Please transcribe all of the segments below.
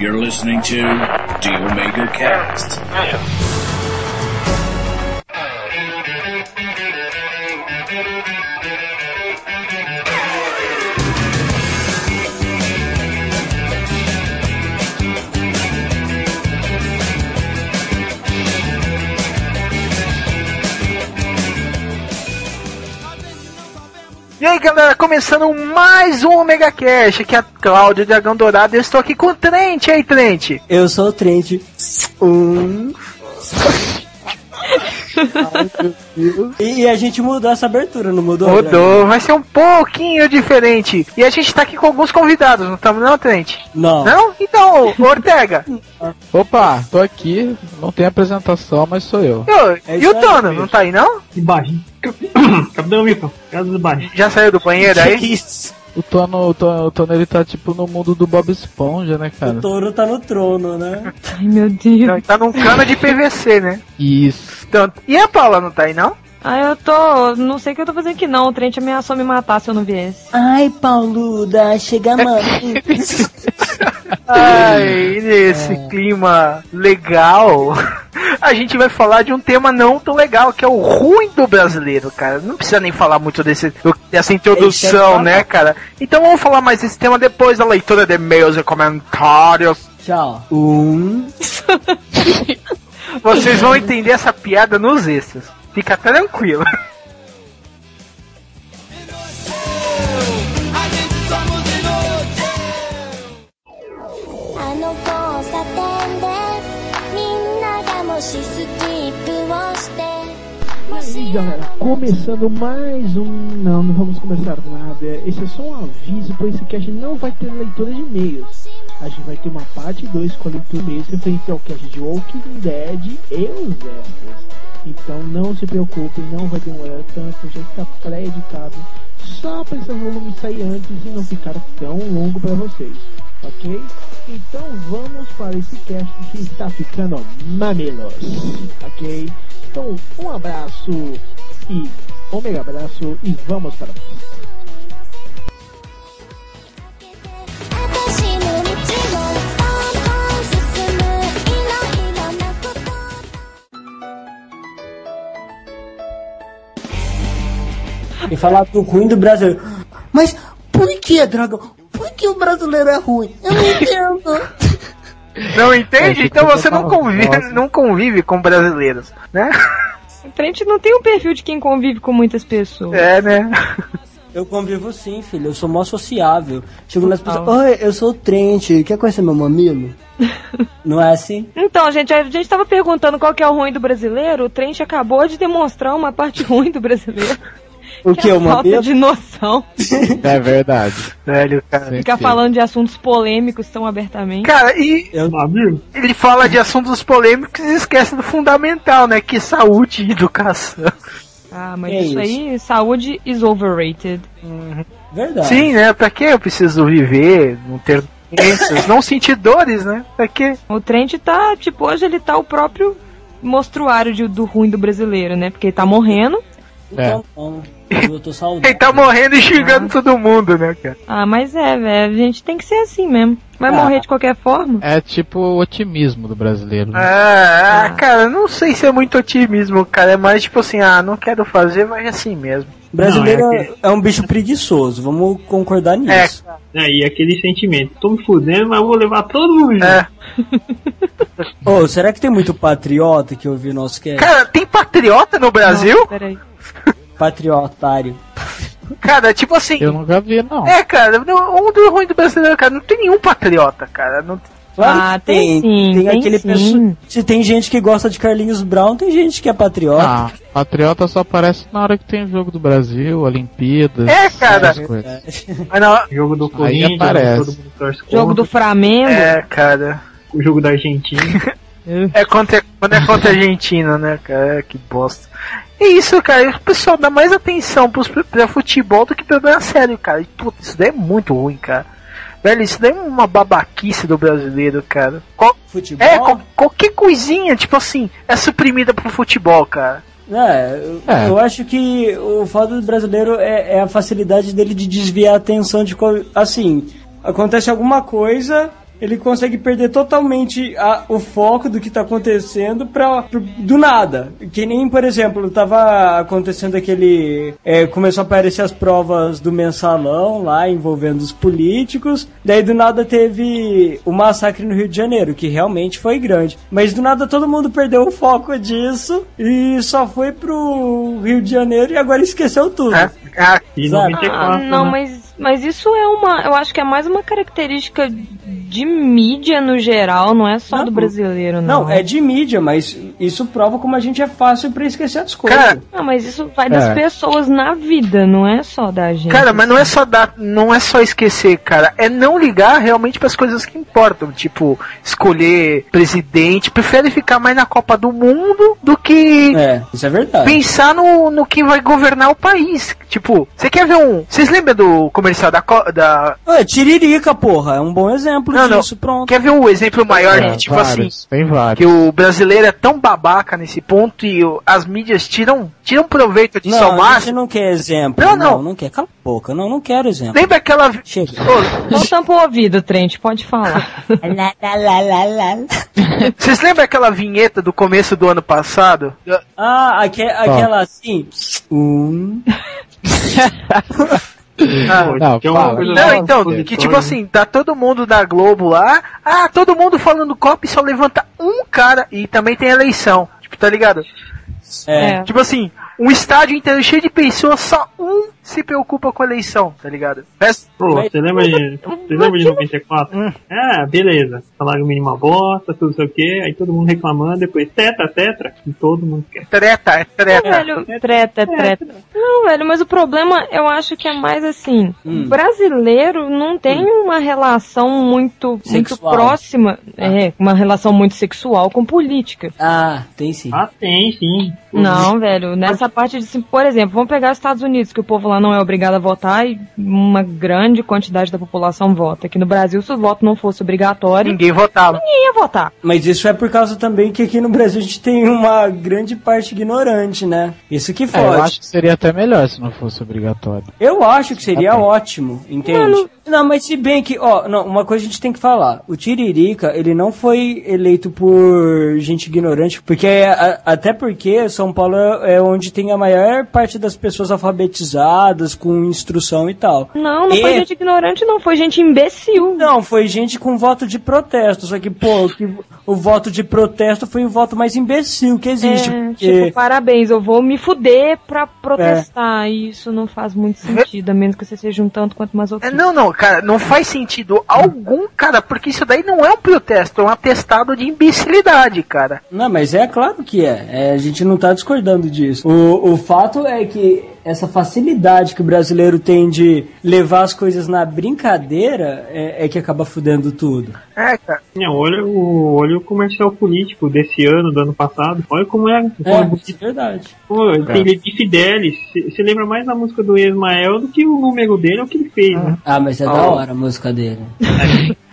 You're listening to The Omega Cast. Galera, começando mais um Omega Cash, aqui é a Cláudia Dragão Dourado, eu estou aqui com o Trent, aí Trent? Eu sou o Trent. Um. E a gente mudou essa abertura, não mudou? Mudou, vai ser um pouquinho diferente. E a gente tá aqui com alguns convidados, não estamos não, Trent? Não. Não? Então, Ortega. Opa, tô aqui, não tem apresentação, mas sou eu. Ô, É e o Tono, não tá aí não? Embaixo. Capitão Milton, casa do baixo. Já saiu do banheiro aí? Isso. O Tono, o Tono, o Tono ele tá tipo no mundo do Bob Esponja, né, cara? O touro tá no trono, né? Ai, meu Deus. Não, tá num cano de PVC, né? Isso. Então, e a Paula não tá aí não? Ah, eu tô. Não sei o que eu tô fazendo aqui, não. O Trent ameaçou me matar se eu não viesse. Ai, Pauluda, chega mãe. Ai, nesse clima legal, a gente vai falar de um tema não tão legal, que é o ruim do brasileiro, cara. Não precisa nem falar muito desse, dessa introdução, é né, cara? Então vamos falar mais desse tema depois da leitura de e-mails e comentários. Tchau. Um. Vocês vão entender essa piada nos extras. Fica tranquilo. aí galera, começando mais um. Não, não vamos começar nada. Esse é só um aviso, pois esse cast não vai ter leitura de e-mails. A gente vai ter uma parte 2 com a leitura de e-mails referente ao cast de Walking Dead e os extras. Então não se preocupem, não vai demorar tanto, já está pré-editado. Só para esse volume sair antes e não ficar tão longo para vocês, ok? Então vamos para esse cast que está ficando mamilos, ok? Então um abraço e um mega abraço e vamos para mais. e falar do ruim do Brasil? Mas por que, droga? Por que o brasileiro é ruim? Eu não entendo. Não É, entende? achei Então que você não convive, não convive com brasileiros, né? O Trent não tem um perfil de quem convive com muitas pessoas. É, né? Eu convivo sim, filho. Eu sou mó sociável. Chego nas pessoas. Oi, eu sou o Trent. Quer conhecer meu mamilo? não é assim? Então, gente, a gente tava perguntando qual que é o ruim do brasileiro. O Trent acabou de demonstrar uma parte ruim do brasileiro. O que que? é O a falta de noção. É verdade. Velho, cara. Ficar sim. falando de assuntos polêmicos tão abertamente. Cara, e Eu ele fala de assuntos polêmicos e esquece do fundamental, né? Que é saúde e educação. Ah, mas É isso, isso. aí, saúde is overrated. Verdade. Sim, né? Pra que eu preciso viver, não ter doenças, não sentir dores, né? Pra quê? O Trent tá, tipo, hoje ele tá o próprio mostruário de- do ruim do brasileiro, né? Porque ele tá morrendo. Então, não. Eu tô saudável. Ele tá morrendo e xingando todo mundo, né, cara? Ah, mas é, velho, a gente tem que ser assim mesmo. Vai Ah. morrer de qualquer forma? É tipo o otimismo do brasileiro. né? Ah, ah, cara, não sei se é muito otimismo, cara. É mais tipo assim, ah, não quero fazer, vai assim mesmo. Brasileiro Não, é é, é um bicho preguiçoso. Vamos concordar nisso. É, aí aquele sentimento, tô me fudendo, mas eu vou levar todo mundo junto. é. Ô, será que tem muito patriota que ouviu nosso cast? Cara, tem patriota no Brasil? Nossa, peraí. Patriotário. Cara, tipo assim. Eu nunca vi, não. É, cara, um do ruim do brasileiro, cara, não tem nenhum patriota, cara. Não, Claro Ah, que tem sim, tem aquele sim. pessoa- Se tem gente que gosta de Carlinhos Brown, tem gente que é patriota. Ah, patriota só aparece na hora que tem jogo do Brasil, Olimpíadas. É, cara. coisas. mas não, Jogo do Corinthians, aparece. todo mundo torce Jogo do. Flamengo. é, cara. O jogo da Argentina. É contra, quando é contra a Argentina, né, cara? É, Que bosta. É isso, cara. O pessoal dá mais atenção pros, pra futebol do que pra sério, cara. E, puta, isso daí é muito ruim, cara. Velho, isso daí é uma babaquice do brasileiro, cara. Qual- Futebol? é, qual- qualquer coisinha, tipo assim, é suprimida pro futebol, cara. É, eu, É. eu acho que o fato do brasileiro é, é a facilidade dele de desviar a atenção de. co- Assim, acontece alguma coisa, ele consegue perder totalmente a- o foco do que tá acontecendo pra, pro- do nada. Que nem, por exemplo, tava acontecendo aquele. é, começou a aparecer as provas do mensalão lá envolvendo os políticos. Daí do nada teve o massacre no Rio de Janeiro, que realmente foi grande. Mas do nada todo mundo perdeu o foco disso e só foi pro Rio de Janeiro e agora esqueceu tudo. É, é, E? 94, Ah, não, né? mas, mas isso é uma. Eu acho que é mais uma característica de mídia no geral, não é só Não, do brasileiro, não. Não, é de mídia, mas isso prova como a gente é fácil pra esquecer as coisas. Cara, Não, mas isso vai das É. pessoas na vida, não é só da gente. Cara, mas não é só dar, não é só esquecer, cara. É não ligar realmente para as coisas que importam, tipo escolher presidente. Prefere ficar mais na Copa do Mundo do que É, isso é verdade. pensar no, no que vai governar o país. Tipo, você quer ver um? Vocês lembram do comercial da Co- da? É, tiririca, porra, é um bom exemplo Não, não. disso, pronto. Quer ver o exemplo maior É, de tipo vários, assim? Tem vários. Que o brasileiro é tão babaca nesse ponto e o- as mídias tiram, tiram proveito disso ao Não, a gente máximo. não quer exemplo. Não, Não, não. não, quer. Cala a boca, não, não quero exemplo. Lembra aquela. Chega. Ô, Então tampa o ouvido, Trent, pode falar. Vocês lembram aquela vinheta do começo do ano passado? Ah, aque- aquela assim. Um. Ah, Não, é uma fala. coisa Não, então, que tipo assim, tá todo mundo da Globo lá, ah, todo mundo falando copo e só levanta um cara e também tem eleição. Tipo, tá ligado? É. Tipo assim, um estádio inteiro cheio de pessoas, só um se preocupa com a eleição, tá ligado? Pô, você lembra de, você lembra de 94? Hum. Ah, beleza. Salário mínimo uma bosta, tudo sei o que, aí todo mundo reclamando, depois tetra, tetra, e todo mundo quer. Treta, é Não, treta. velho, treta, treta. Não, velho, mas o problema eu acho que é mais assim. Hum. O brasileiro não tem uma relação muito, muito próxima, é, uma relação muito sexual com política. Ah, tem sim. Ah, tem, sim. Não, velho, nessa parte de, assim, por exemplo, vamos pegar os Estados Unidos, que o povo lá não é obrigado a votar e uma grande quantidade da população vota. Aqui no Brasil, se o voto não fosse obrigatório, Ninguém votava. ninguém ia votar. Mas isso é por causa também que aqui no Brasil a gente tem uma grande parte ignorante, né? Isso que É, fode. eu acho que seria até melhor se não fosse obrigatório. Eu acho que seria Ok. ótimo, entende? Mano. Não, mas se bem que, ó, não, uma coisa a gente tem que falar. O Tiririca, ele não foi eleito por gente ignorante, porque a- até porque São Paulo é é onde tem a maior parte das pessoas alfabetizadas, com instrução e tal. Não, não foi E- gente ignorante, não, foi gente imbecil. Não, foi gente com voto de protesto, só que, pô, que o voto de protesto foi o voto mais imbecil que existe. É, porque- tipo, parabéns, eu vou me fuder pra É. protestar. E isso não faz muito sentido, a menos que você seja um tanto quanto mais É, outro. não, não, cara, não faz sentido algum, cara, porque isso daí não é um protesto, é um atestado de imbecilidade, cara. Não, mas é claro que é. É, a gente não tá discordando disso. O, o fato é que essa facilidade que o brasileiro tem de levar as coisas na brincadeira é, é que acaba fudendo tudo. É, cara. Não, olha o, olha o comercial político desse ano, do ano passado. Olha como é. Como é É, é verdade. Pô, tem Levi Fidelis. Você lembra mais da música do Ismael do que o número dele, é o que ele fez, né? Ah, mas é da hora a música dele.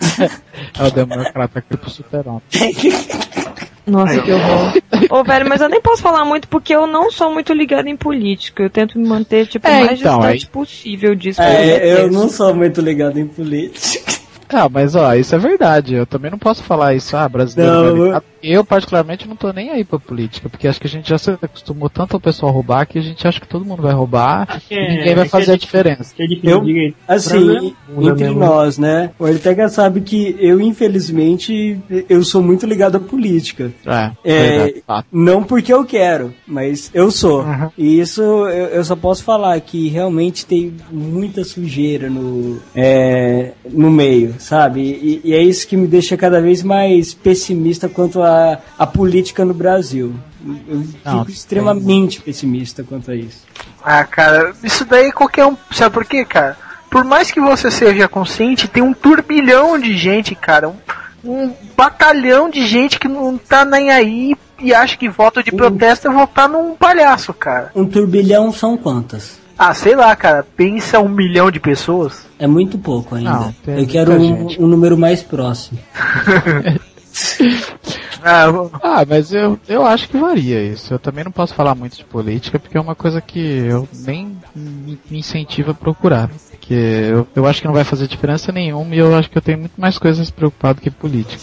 É o democrata aqui pro super-homem. Nossa, que horror. Ô, velho, mas eu nem posso falar muito porque eu não sou muito ligado em política. Eu tento me manter, tipo, o É, mais então, distante aí- possível disso. É, eu detesto. não sou muito ligado em política. Ah, mas ó, isso é verdade. Eu também não posso falar isso, ah, brasileiro. Não, é eu- particularmente, não tô nem aí pra política, porque acho que a gente já se acostumou tanto ao pessoal roubar que a gente acha que todo mundo vai roubar e É, ninguém vai é fazer a diferença. Que é Eu-. Assim, entre mesmo. nós, né? O Ortega sabe que eu, infelizmente, eu sou muito ligado à política. É, É. Não porque eu quero, mas eu sou. Uhum. E isso eu, eu só posso falar que realmente tem muita sujeira no, é, no meio, sabe? E, e é isso que me deixa cada vez mais pessimista quanto à a, política no Brasil. Eu Não, fico extremamente pessimista quanto a isso. Ah, cara, isso daí qualquer um. Sabe por quê, cara? Por mais que você seja consciente, tem um turbilhão de gente, cara. Um, um batalhão de gente que não tá nem aí e acha que voto de protesto é votar num palhaço, cara. Um turbilhão são quantas? Ah, sei lá, cara. Pensa um milhão de pessoas. É muito pouco ainda. Não, tem eu quero um, um número mais próximo. Ah, Ah, mas eu, eu acho que varia isso. Eu também não posso falar muito de política porque é uma coisa que eu nem me me incentivo a procurar. porque eu, eu acho que não vai fazer diferença nenhuma e eu acho que eu tenho muito mais coisas preocupado que política.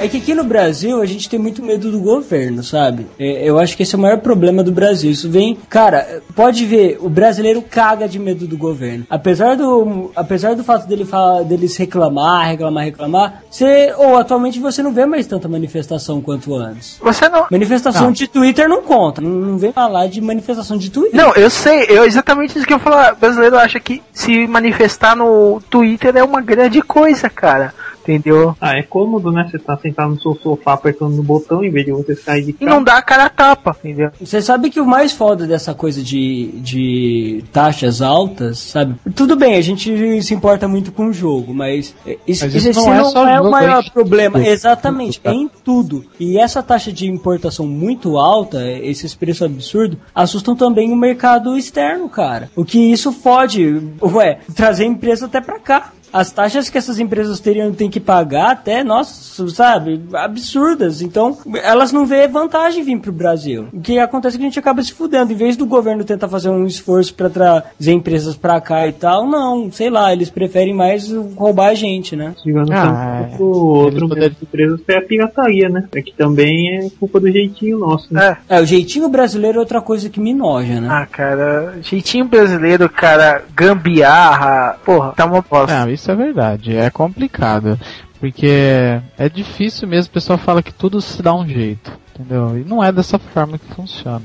É que aqui no Brasil a gente tem muito medo do governo, sabe? É, eu acho que esse é o maior problema do Brasil. Isso vem, cara, pode ver, o brasileiro caga de medo do governo. Apesar do, apesar do fato dele falar, deles reclamar, reclamar, reclamar, você, ou atualmente você não vê mais tanta manifestação quanto antes. Você não. Manifestação Não. de Twitter não conta. Não, não vem falar de manifestação de Twitter. Não, eu sei, eu exatamente isso que eu falar. O brasileiro acha que se manifestar no Twitter é uma grande coisa, cara. Entendeu? Ah, é cômodo, né? Você tá sentado no seu sofá apertando no botão em vez de você sair de E casa. não dá a cara a tapa, entendeu? Você sabe que o mais foda dessa coisa de, de taxas altas, sabe? Tudo bem, a gente se importa muito com o jogo, mas isso, Mas isso isso não é só o jogo, maior é em problema. Exatamente, é em tudo. E essa taxa de importação muito alta, esses preços absurdos, assustam também o mercado externo, cara. O que isso fode, ué, trazer empresa até pra cá. As taxas que essas empresas teriam tem que pagar até, nossa, sabe, absurdas. Então, elas não vê vantagem vir pro Brasil. O que acontece é que a gente acaba se fudendo. Em vez do governo tentar fazer um esforço pra trazer empresas pra cá e tal, não, sei lá, eles preferem mais roubar a gente, né? Digamos Ah, que outro, medo de empresas é a pirataria, né? É que também é culpa do jeitinho nosso, né? É. É, o jeitinho brasileiro é outra coisa que me noja, né? Ah, cara, jeitinho brasileiro, cara, gambiarra, porra, tá uma bosta. Não, isso é verdade. É complicado. Porque é difícil mesmo, o pessoal fala que tudo se dá um jeito. Entendeu? E não é dessa forma que funciona.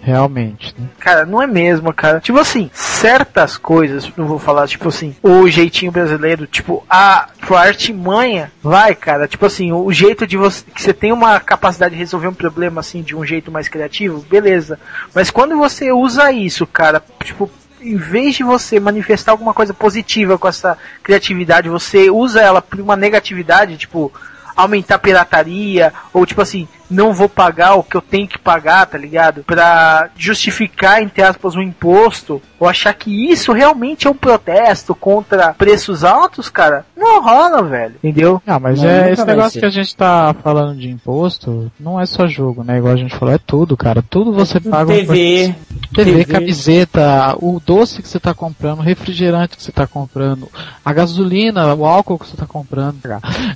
Realmente, né? Cara, não é mesmo, cara. Tipo assim, certas coisas, não vou falar, tipo assim, o jeitinho brasileiro, tipo, a, a artimanha, vai, cara, tipo assim, o jeito de você, que você tem uma capacidade de resolver um problema, assim, de um jeito mais criativo, beleza. Mas quando você usa isso, cara, tipo, em vez de você manifestar alguma coisa positiva com essa criatividade, você usa ela por uma negatividade, tipo, aumentar a pirataria, ou tipo assim, não vou pagar o que eu tenho que pagar, tá ligado? Pra justificar, entre aspas, um imposto, ou achar que isso realmente é um protesto contra preços altos, cara, não rola, velho. Entendeu? Ah, mas Não, é esse negócio ser. que a gente tá falando de imposto, não é só jogo, né? Igual a gente falou, é tudo, cara. Tudo você paga um TV, TV, camiseta, o doce que você tá comprando, o refrigerante que você tá comprando, a gasolina, o álcool que você tá comprando.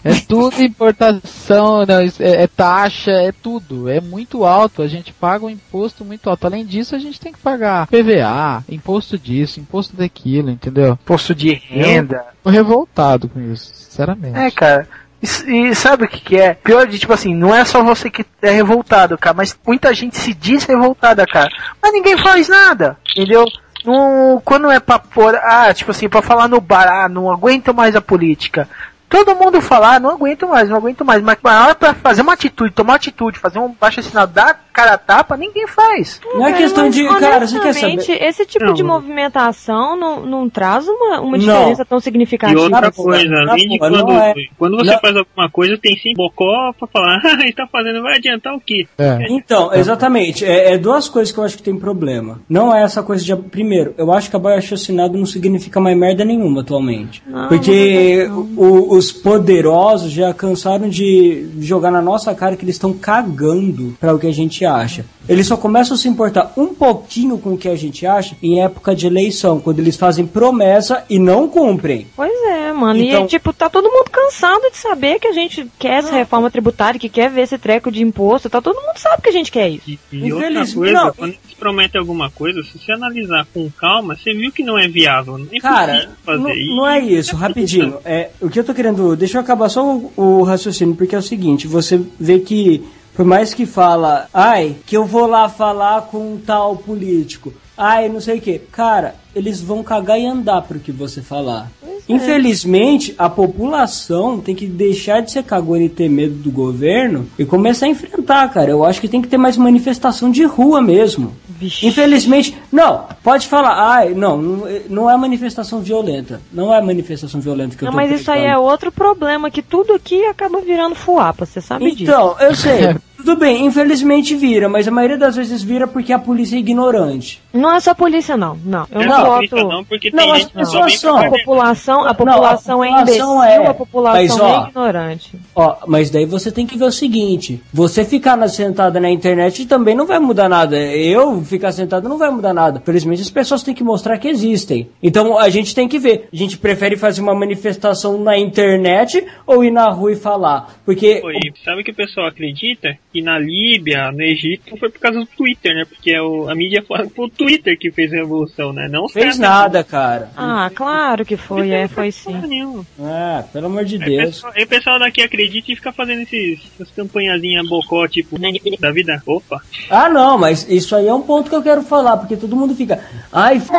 É tudo importação, isso é, é taxa, é tudo. É muito alto. A gente paga um imposto muito alto. Além disso, a gente tem que pagar PVA, imposto disso, imposto daquilo, entendeu? Posto de renda. Tô revoltado com isso, sinceramente. É, cara. E, e sabe o que, que é? Pior de, tipo assim, não é só você que é revoltado, cara, mas muita gente se diz revoltada, cara. Mas ninguém faz nada, entendeu? Não, quando é pra pôr, ah, tipo assim, pra falar no bar, ah, não aguento mais a política. Todo mundo falar, ah, não aguento mais, não aguento mais. Mas na hora pra fazer uma atitude, tomar uma atitude, fazer um baixo assinado, dar cara a tapa, ninguém faz. Não é questão de. Cara, você quer saber? Esse tipo Não. de movimentação não, não traz uma, uma Não. diferença tão E significativa. outra Na boa, coisa, além de quando, não é- quando você não- faz alguma coisa, tem sim bocó pra falar, ah, ele tá fazendo, vai adiantar o quê? É. Então, exatamente. É, é duas coisas que eu acho que tem problema. Não é essa coisa de. Primeiro, eu acho que abaixo assinado não significa mais merda nenhuma atualmente. Não, Porque o- os poderosos já cansaram de jogar na nossa cara que eles estão cagando pra o que a gente acha. Eles só começam a se importar um pouquinho com o que a gente acha em época de eleição, quando eles fazem promessa e não cumprem. Pois é, mano. Então- E, tipo, tá todo mundo cansado de saber que a gente quer essa reforma tributária, que quer ver esse treco de imposto. Tá todo mundo sabe que a gente quer isso. E, e outra coisa, não, quando eles prometem alguma coisa, se você analisar com calma, você viu que não é viável. Não é Cara, possível fazer não, isso. não é isso, rapidinho. É, o que eu tô querendo. Deixa eu acabar só o, o raciocínio, porque é o seguinte: você vê que, por mais que fala, ai, que eu vou lá falar com um tal político, ai, não sei o que. Cara, eles vão cagar e andar pro que você falar. Infelizmente, a população tem que deixar de ser cagona e ter medo do governo e começar a enfrentar, cara. Eu acho que tem que ter mais manifestação de rua mesmo. Vixe. Infelizmente, não, pode falar, ai, não, não, não é manifestação violenta. Não é manifestação violenta que eu Não, tô mas isso aí é outro problema, que tudo aqui acaba virando fuapa, você sabe disso. Então, eu sei. Tudo bem, infelizmente vira, mas a maioria das vezes vira porque a polícia é ignorante. Não é só polícia, não. Não, eu Eu não, não voto. não, porque Não, tem as pessoas são. A população, a Não, a população é população imbecil, é. a população Mas, ó, é ignorante. Ó, mas daí você tem que ver o seguinte: você ficar sentada na internet também não vai mudar nada. Eu ficar sentado não vai mudar nada. Felizmente as pessoas têm que mostrar que existem. Então a gente tem que ver. A gente prefere fazer uma manifestação na internet ou ir na rua e falar? Porque. E sabe que o pessoal acredita que na Líbia, no Egito, foi por causa do Twitter, né? Porque é o- a mídia fala que foi o Twitter que fez a revolução, né? Não Fez caras- nada, cara. Ah, claro que foi, é, foi sim. Nenhuma. Ah, pelo amor de Aí Deus. pessoal, aí o pessoal daqui acredita e fica fazendo esses, essas campanhazinhas bocó, tipo, da vida. Opa. Ah, não, mas isso aí é um ponto que eu quero falar, porque todo mundo fica. Ai, f...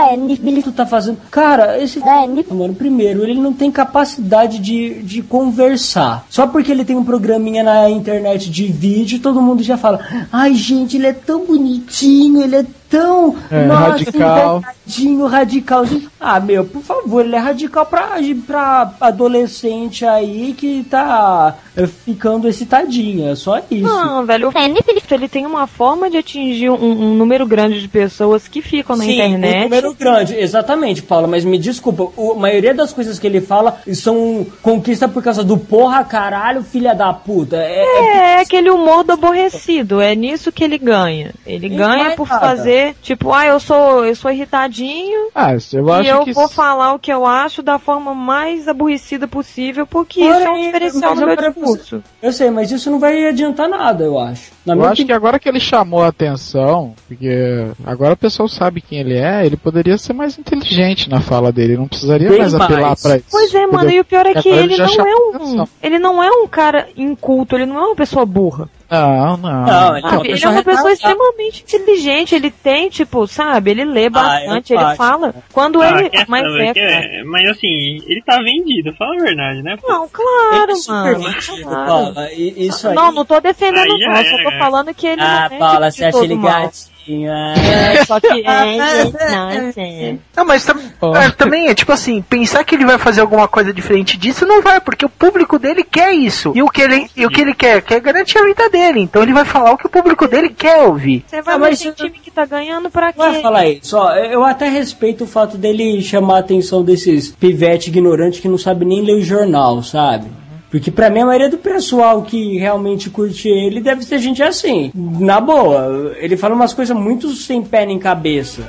tu tá fazendo. Cara, esse. Mano, primeiro, ele não tem capacidade de, de conversar. Só porque ele tem um programinha na internet de vídeo, todo mundo já fala. Ai, gente, ele é tão bonitinho, ele é tão. É, nossa, radical. radicalzinho. Ah, meu, por favor, ele é radical pra, pra adolescente aí que tá eh, ficando excitadinha. É só isso. Não, velho, o Felipe, ele tem uma forma de atingir um, um número grande de pessoas que ficam na Sim, internet. um número grande, exatamente, Paula, mas me desculpa, o- a maioria das coisas que ele fala são conquista por causa do porra, caralho, filha da puta. É, é- É, é aquele humor do aborrecido, é nisso que ele ganha. Ele Não ganha mais por nada. fazer, tipo, ah, eu sou, eu sou irritadinho Ah, isso eu e acho eu que. vou falar o que eu acho da forma mais aborrecida possível, porque isso é um diferencial no meu eu discurso. eu sei, mas isso não vai adiantar nada, eu acho. Na Eu acho que opinião. agora que ele chamou a atenção, porque agora o pessoal sabe quem ele é, ele poderia ser mais inteligente na fala dele, não precisaria Bem mais apelar mais. pra isso. Pois é, mano, e o pior é que ele já não é um. atenção. Ele não é um cara inculto, ele não é uma pessoa burra. Não, não. Não, ele é uma Sabe? Ele é pessoa uma pessoa retardada. extremamente inteligente, ele tem, tipo, sabe, ele lê bastante, eu ele acho. fala. Quando Ah, ele. Mas é, é- Mas assim, ele tá vendido, fala a verdade, né? pô? Não, claro, Ele é super mano. vendido, claro. Paula, isso aí. Não, não tô defendendo, não. Só tô é. falando que ele Ah, não é Paula, tipo você acha ele mal. É, só que é, não, é. Não, mas tam- Ó. é, também é tipo assim, pensar que ele vai fazer alguma coisa diferente disso, não vai, porque o público dele quer isso. E o que ele, e o que ele quer? Quer garantir a vida dele. Então ele vai falar o que o público dele quer ouvir. Você vai Ah, ver mas tem eu- time que tá ganhando pra quê? Vai falar isso, ó, eu até respeito o fato dele chamar a atenção desses pivete ignorantes que não sabe nem ler o jornal, sabe? Porque pra mim a maioria do pessoal que realmente curte ele deve ser gente assim. Na boa, ele fala umas coisas muito sem pé nem cabeça.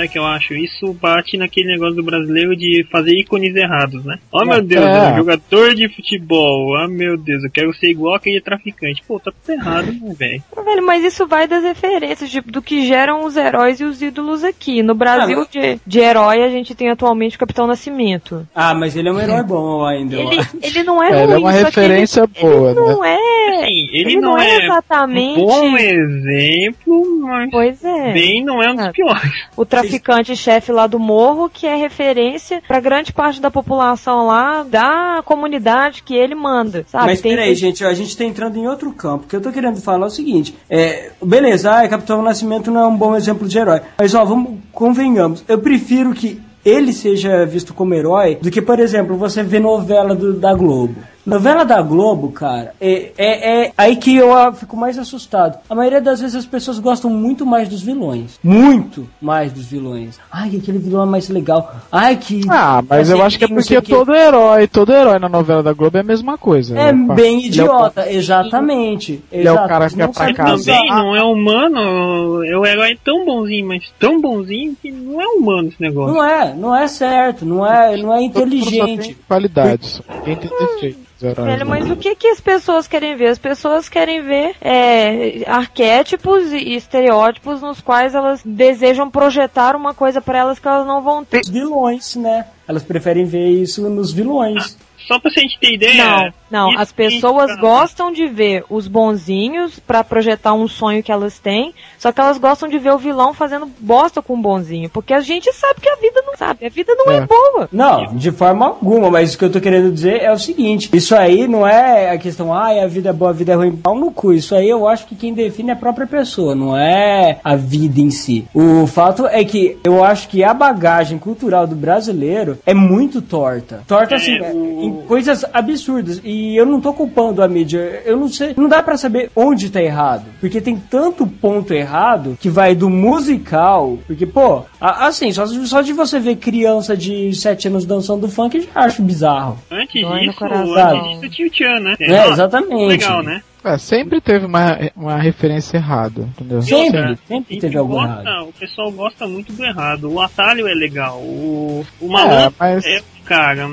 Sabe o que eu acho? Isso bate naquele negócio do brasileiro de fazer ícones errados, né? Oh meu É. Deus, é um jogador de futebol. Ah meu Deus, eu quero ser igual aquele traficante. Pô, tá tudo errado, né, velho? Velho, mas isso vai das referências, tipo, do que geram os heróis e os ídolos aqui. No Brasil, Ah, de, de herói, a gente tem atualmente o Capitão Nascimento. Ah, mas ele é um herói bom ainda. eu Ele, acho. ele não é É, ruim, ele é uma referência ele, boa, ele não é... Assim, ele, ele não, é, exatamente... um bom exemplo, mas Pois é. bem não é um dos piores. O traficante-chefe lá do morro, que é referência pra grande parte da população lá, da comunidade que ele manda, sabe? Mas Tem- peraí, gente, a gente tá entrando em outro campo. O que eu tô querendo falar é o seguinte: é, beleza, ah, Capitão Nascimento não é um bom exemplo de herói. Mas ó, vamos, convenhamos, eu prefiro que ele seja visto como herói do que, por exemplo, você vê novela do- da Globo. Novela da Globo, cara, é, é, é aí que eu fico mais assustado. A maioria das vezes as pessoas gostam muito mais dos vilões. Muito mais dos vilões. Ai, aquele vilão é mais legal. Ai, que. Ah, mas eu acho que é porque todo herói, todo herói na novela da Globo é a mesma coisa. É né? bem Ele é o- idiota, exatamente. Ele é o cara que é não pra sabem casa. Também não é humano, é o herói tão bonzinho, mas tão bonzinho que não é humano esse negócio. Não é, não é certo, não é, não é mundo só tem inteligente. qualidades. Quem tem heróis. Velho, mas o que, que as pessoas querem ver? As pessoas querem ver é, arquétipos e estereótipos nos quais elas desejam projetar uma coisa pra elas que elas não vão ter. Os vilões, né? Elas preferem ver isso nos vilões. Só pra gente ter ideia. Não, não. As pessoas tá- gostam de ver os bonzinhos pra projetar um sonho que elas têm, só que elas gostam de ver o vilão fazendo bosta com o bonzinho, porque a gente sabe que a vida não sabe, a vida não é, É. boa. Não, de forma alguma, mas o que eu tô querendo dizer é o seguinte: isso aí não é a questão, ah, a vida é boa, a vida é ruim, pau no cu. Isso aí eu acho que quem define é a própria pessoa, não é a vida em si. O fato é que eu acho que a bagagem cultural do brasileiro é muito torta. Torta assim, É, é, o- em coisas absurdas. E eu não tô culpando a mídia. Eu não sei. Não dá pra saber onde tá errado. Porque tem tanto ponto errado que vai do musical. Porque, pô, a- assim, só, só de você ver criança de 7 anos dançando funk, eu já acho bizarro. Antes Dói disso, antes disso tinha o Tchan, né? É, exatamente. Legal, né? É, sempre teve uma, uma referência errada, entendeu? Sempre, sempre E teve algo gosta- errado. O pessoal gosta muito do errado. O atalho é legal. O, o malandro mas- é, cara.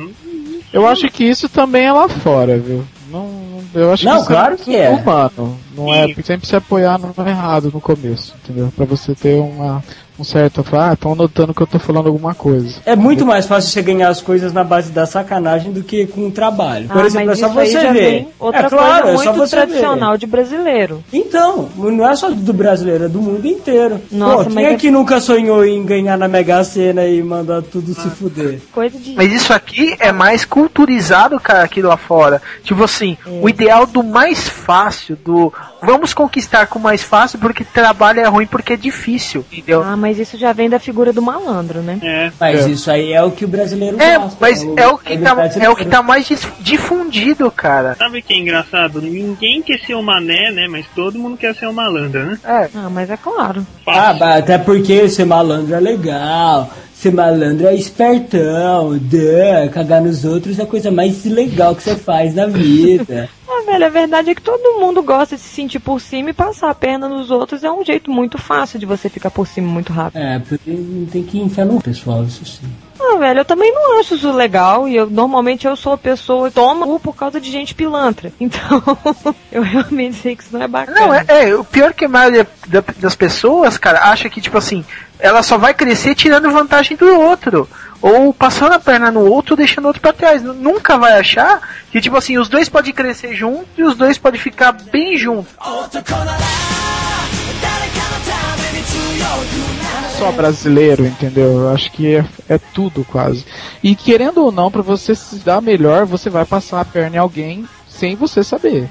Eu acho que isso também é lá fora, viu? Não, eu acho Não, que isso claro é que é. humano. Não é sempre se apoiar no errado no começo, entendeu? Pra você ter uma, um certo. Ah, estão notando que eu tô falando alguma coisa. É muito mais fácil você ganhar as coisas na base da sacanagem do que com o trabalho. Por ah, exemplo, é só isso aí você ver. outra é claro, coisa é só muito você tradicional de brasileiro. ver. Então, não é só do brasileiro, é do mundo inteiro. Nossa, Pô, quem mas é é- que nunca sonhou em ganhar na Mega Sena e mandar tudo Ah. se fuder? Coisa de. Mas isso aqui é mais culturizado, cara, aqui lá fora. Tipo assim, É. o ideal do mais fácil, do vamos conquistar com o mais fácil porque trabalho é ruim porque é difícil, entendeu? Ah, mas isso já vem da figura do malandro, né? É. Mas É. isso aí é o que o brasileiro É, gosta. mas é o que tá, é o que tá mais difundido, cara. Sabe o que é engraçado? Ninguém quer ser o mané, né? Mas todo mundo quer ser o malandro, né? É. Ah, mas é claro. Ah, até porque ser malandro é legal. Ser malandro é espertão. Duh, cagar nos outros é a coisa mais legal que você faz na vida. Ah, velho, a verdade é que todo mundo gosta de se sentir por cima e passar a perna nos outros é um jeito muito fácil de você ficar por cima muito rápido. é, porque tem que enfiar no pessoal, isso sim. Ah, velho, eu também não acho isso legal e eu normalmente eu sou a pessoa que toma por causa de gente pilantra. Então, eu realmente sei que isso não é bacana. Não, é, é, o pior que a maioria da- das pessoas, cara, acha que, tipo assim, ela só vai crescer tirando vantagem do outro. Ou passando a perna no outro, deixando o outro pra trás. Nunca vai achar que, tipo assim, os dois podem crescer juntos e os dois podem ficar bem juntos. Só brasileiro, entendeu? Eu acho que é, é tudo quase. E querendo ou não, pra você se dar melhor, você vai passar a perna em alguém sem você saber.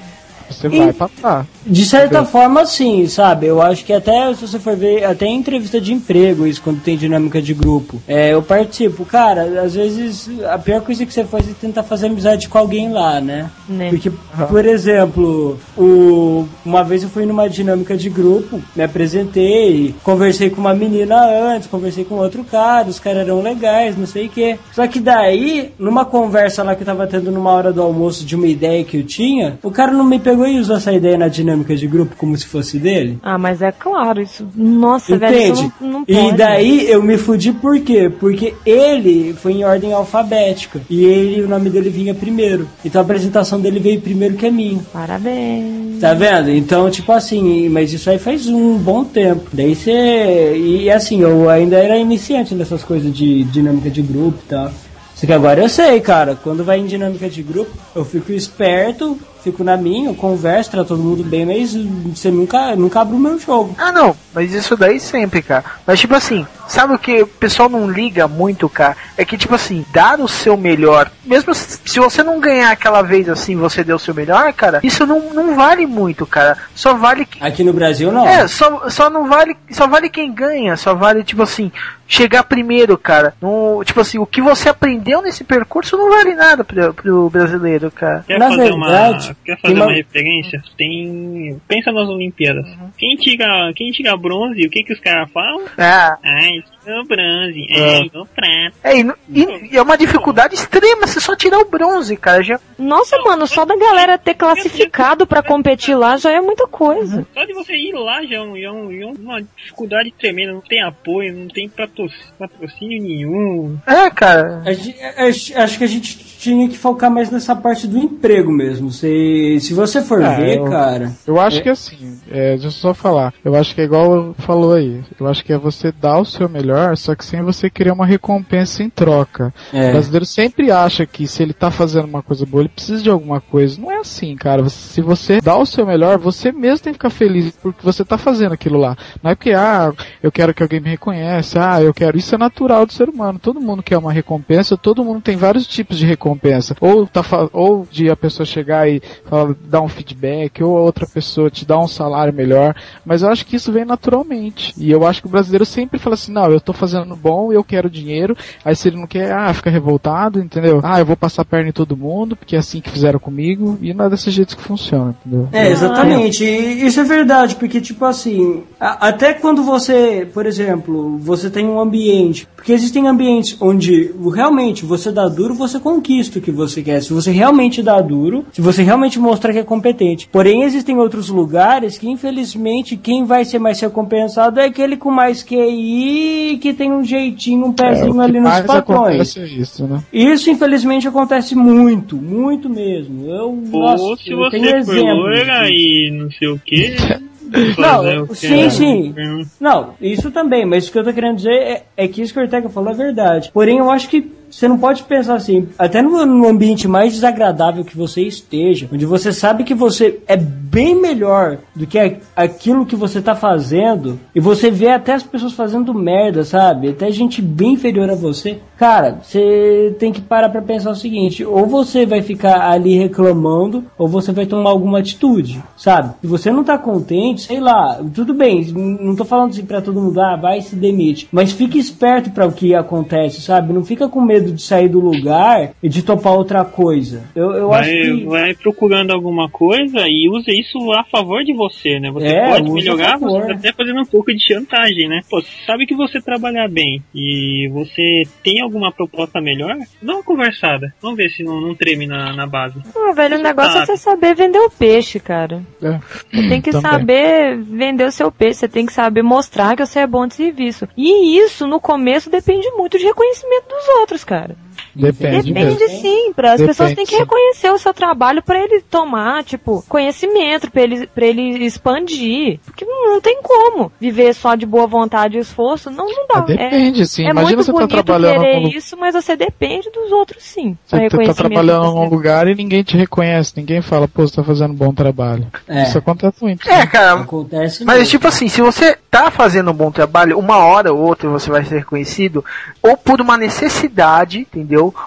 Você E- vai passar. De certa Entendeu? forma, sim, sabe? Eu acho que até se você for ver, até em entrevista de emprego, isso quando tem dinâmica de grupo. É, eu participo. Cara, às vezes a pior coisa que você faz é tentar fazer amizade com alguém lá, né? Né? Porque, por exemplo, o, uma vez eu fui numa dinâmica de grupo, me apresentei, conversei com uma menina antes, conversei com outro cara, os caras eram legais, não sei o quê. Só que daí, numa conversa lá que eu tava tendo numa hora do almoço de uma ideia que eu tinha, o cara não me pegou e usou essa ideia na dinâmica de grupo como se fosse dele. Ah, mas é claro, isso. Nossa, velho, Entende? isso não, não pode. e daí eu me fudi por quê? Porque ele foi em ordem alfabética. E ele, o nome dele vinha primeiro. Então a apresentação dele veio primeiro que a minha. Parabéns. Tá vendo? Então, tipo assim, mas isso aí faz um bom tempo. Daí você. E assim, eu ainda era iniciante nessas coisas de dinâmica de grupo e tal. Só que agora eu sei, cara. Quando vai em dinâmica de grupo, eu fico esperto, fico na minha, eu converso, trato todo mundo bem, mas você nunca, nunca abre o meu jogo. Ah, não, mas isso daí sempre, cara. Mas, tipo assim, sabe o que o pessoal não liga muito, cara? É que, tipo assim, dar o seu melhor, mesmo se você não ganhar aquela vez assim, você deu o seu melhor, cara, isso não, não vale muito, cara. Só vale. que- Aqui no Brasil, não. É, só, só não vale. Só vale quem ganha, só vale, tipo assim, chegar primeiro, cara. No, tipo assim, o que você aprendeu nesse percurso não vale nada pro, pro brasileiro, cara. Quer Na fazer verdade, uma, quer fazer uma- uma referência? Tem. Pensa nas Olimpíadas. Quem tira, quem tira bronze, o que que os caras falam? Ah, Ai, tirou bronze, ai, tirou prata. é, e, e- e é uma dificuldade extrema, você só tirar o bronze, cara. Já, Nossa, mano, só da galera ter classificado pra competir lá já é muita coisa. Só de você ir lá já é, um- já é é uma dificuldade tremenda, não tem apoio, não tem patro- patrocínio nenhum. é, cara. A a- Acho que a gente tinha que focar mais nessa parte do emprego mesmo. Se, se você for É, ver, eu- cara. Eu acho que assim, é, deixa eu só falar. Eu acho que é igual falou aí. Eu acho que é você dar o seu melhor, só que sem você querer uma recompensa em troca. O É. brasileiro sempre acha que se ele tá fazendo uma coisa boa, ele precisa de alguma coisa. Não é assim, cara. Se você dá o seu melhor, você mesmo tem que ficar feliz porque você tá fazendo aquilo lá. Não é porque, ah, eu quero que alguém me reconhece, ah, eu quero. Isso é natural do ser humano. Todo mundo quer uma recompensa, todo mundo tem vários tipos de recompensa. Ou, tá, ou de a pessoa chegar e fala, dá um feedback, ou a outra pessoa te dá um salário melhor, mas eu acho que isso vem naturalmente. E eu acho que o brasileiro sempre fala assim, não, eu tô fazendo bom, eu quero dinheiro, aí se ele não quer, ah, fica revoltado, entendeu? Ah, eu vou passar a perna em todo mundo, porque é assim que fizeram comigo, e não é desse jeito que funciona, entendeu? É, exatamente. Isso é verdade, porque, tipo assim, até quando você, por exemplo, você tem um ambiente, porque existem ambientes onde realmente você dá duro, você conquista o que você quer. Se você realmente dá duro, se você realmente mostrar que é competente. Porém, existem outros lugares que, infelizmente, quem vai ser mais recompensado é aquele com mais QI, que tem um jeitinho, um É, pezinho o que ali nos patrões. é isso, né? Isso, infelizmente, acontece muito, muito mesmo. Eu, nossa, Ou se eu você tenho exemplos e não sei o que. Não, sim, sim. Não, isso também, mas o que eu tô querendo dizer é, é que isso que o Ortega falou é verdade. Porém, eu acho que você não pode pensar assim, até no, no ambiente mais desagradável que você esteja, onde você sabe que você é bem melhor do que a- aquilo que você tá fazendo, e você vê até as pessoas fazendo merda, sabe? Até gente bem inferior a você. Cara, você tem que parar pra pensar o seguinte: ou você vai ficar ali reclamando, ou você vai tomar alguma atitude, sabe? Se você não tá contente, sei lá, tudo bem, não tô falando assim pra todo mundo, ah, vai e se demite, mas fique esperto pra o que acontece, sabe? Não fica com medo de sair do lugar e de topar outra coisa. Eu, eu vai, acho que. vai procurando alguma coisa e usa isso a favor de você, né? Você É, pode melhorar, você tá até fazendo um pouco de chantagem, né? Pô, você sabe que você trabalhar bem e você tem alguma proposta melhor, dá uma conversada. Vamos ver se não, não treme na, na base. Pô, velho, o negócio é Resultado. você saber vender o peixe, cara. É. Você tem que Também. saber vender o seu peixe, você tem que saber mostrar que você é bom de serviço. E isso, no começo, depende muito de reconhecimento dos outros, cara. Depende, Depende mesmo. sim, para as Depende, pessoas têm que sim. reconhecer o seu trabalho pra ele tomar, tipo, conhecimento, pra ele, pra ele expandir. Porque não, tem como viver só de boa vontade e esforço, não, não dá. Ah, depende, é, sim. É Imagina muito você tá bonito trabalhando querer num- isso, mas você depende dos outros sim. pra Você tá trabalhando do num seu- lugar e ninguém te reconhece, ninguém fala, pô, você tá fazendo um bom trabalho. É. Isso acontece muito. É, cara, Acontece Mas mesmo. tipo assim, se você tá fazendo um bom trabalho, uma hora ou outra você vai ser reconhecido, ou por uma necessidade, entendeu?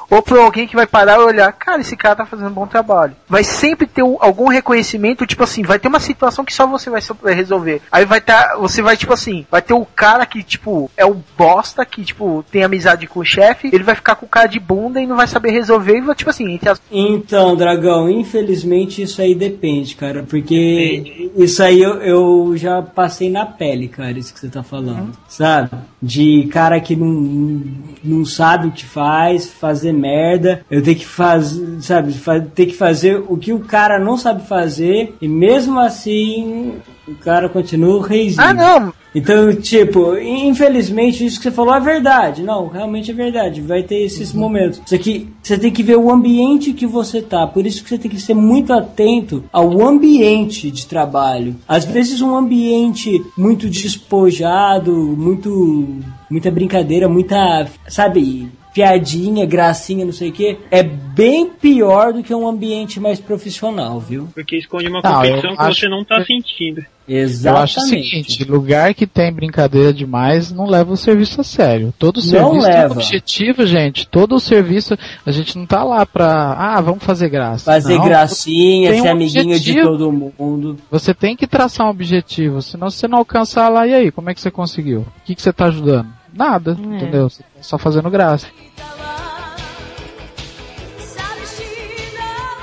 Ou por alguém que vai parar e olhar, cara, esse cara tá fazendo um bom trabalho. Vai sempre ter um- algum reconhecimento, tipo assim, vai ter uma situação que só você vai so- vai resolver. Aí vai tá, você vai tipo assim, vai ter o cara que tipo é o bosta que tipo tem amizade com o chefe, ele vai ficar com o cara de bunda e não vai saber resolver e vai tipo assim, entre as Então, Dragão, infelizmente isso aí depende, cara, porque isso aí eu, eu já passei na pele, cara, isso que você tá falando, sabe? De cara que não, não sabe o que faz, fazer merda, eu tenho que fazer, sabe, ter que fazer o que o cara não sabe fazer e mesmo assim o cara continua o reizinho. Ah, não, Então, tipo, infelizmente isso que você falou é verdade. Não, realmente é verdade. Vai ter esses momentos. Só que você tem que ver o ambiente que você tá. Por isso que você tem que ser muito atento ao ambiente de trabalho. Às vezes um ambiente muito despojado, muito muita brincadeira, muita, sabe, piadinha, gracinha, não sei o que, é bem pior do que um ambiente mais profissional, viu? Porque esconde uma competição que acho você não tá que- sentindo. Eu acho o seguinte, lugar que tem brincadeira demais não leva o serviço a sério. Todo serviço tem leva. um objetivo, gente. Todo o serviço, a gente não tá lá pra, ah, vamos fazer graça. Fazer Não, gracinha, tem ser um amiguinho de objetivo. todo mundo. Você tem que traçar um objetivo, senão se você não alcançar lá, e aí, como é que você conseguiu? O que, que você tá ajudando? Nada, É. entendeu? Só fazendo graça.